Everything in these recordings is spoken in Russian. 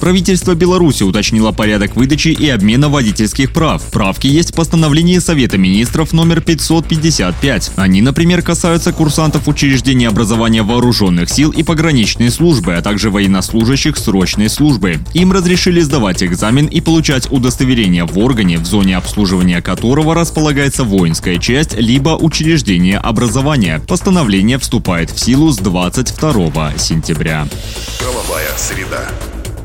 Правительство Беларуси уточнило порядок выдачи и обмена водительских прав. Правки есть в постановлении Совета министров номер 555. Они, например, касаются курсантов учреждений образования вооруженных сил и пограничной службы, а также военнослужащих срочной службы. Им разрешили сдавать экзамен и получать удостоверение в органе, в зоне обслуживания которого располагается воинская часть либо учреждение образования. Постановление вступает в силу с 22 сентября. Правовая среда.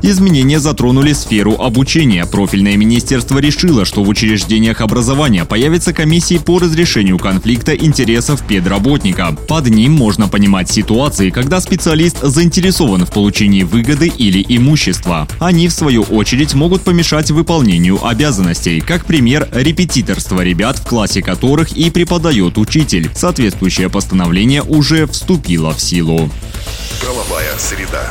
Изменения затронули сферу обучения. Профильное министерство решило, что в учреждениях образования появятся комиссии по разрешению конфликта интересов педработника. Под ним можно понимать ситуации, когда специалист заинтересован в получении выгоды или имущества. Они, в свою очередь, могут помешать выполнению обязанностей. Как пример, репетиторство ребят, в классе которых и преподает учитель. Соответствующее постановление уже вступило в силу. Правовая среда.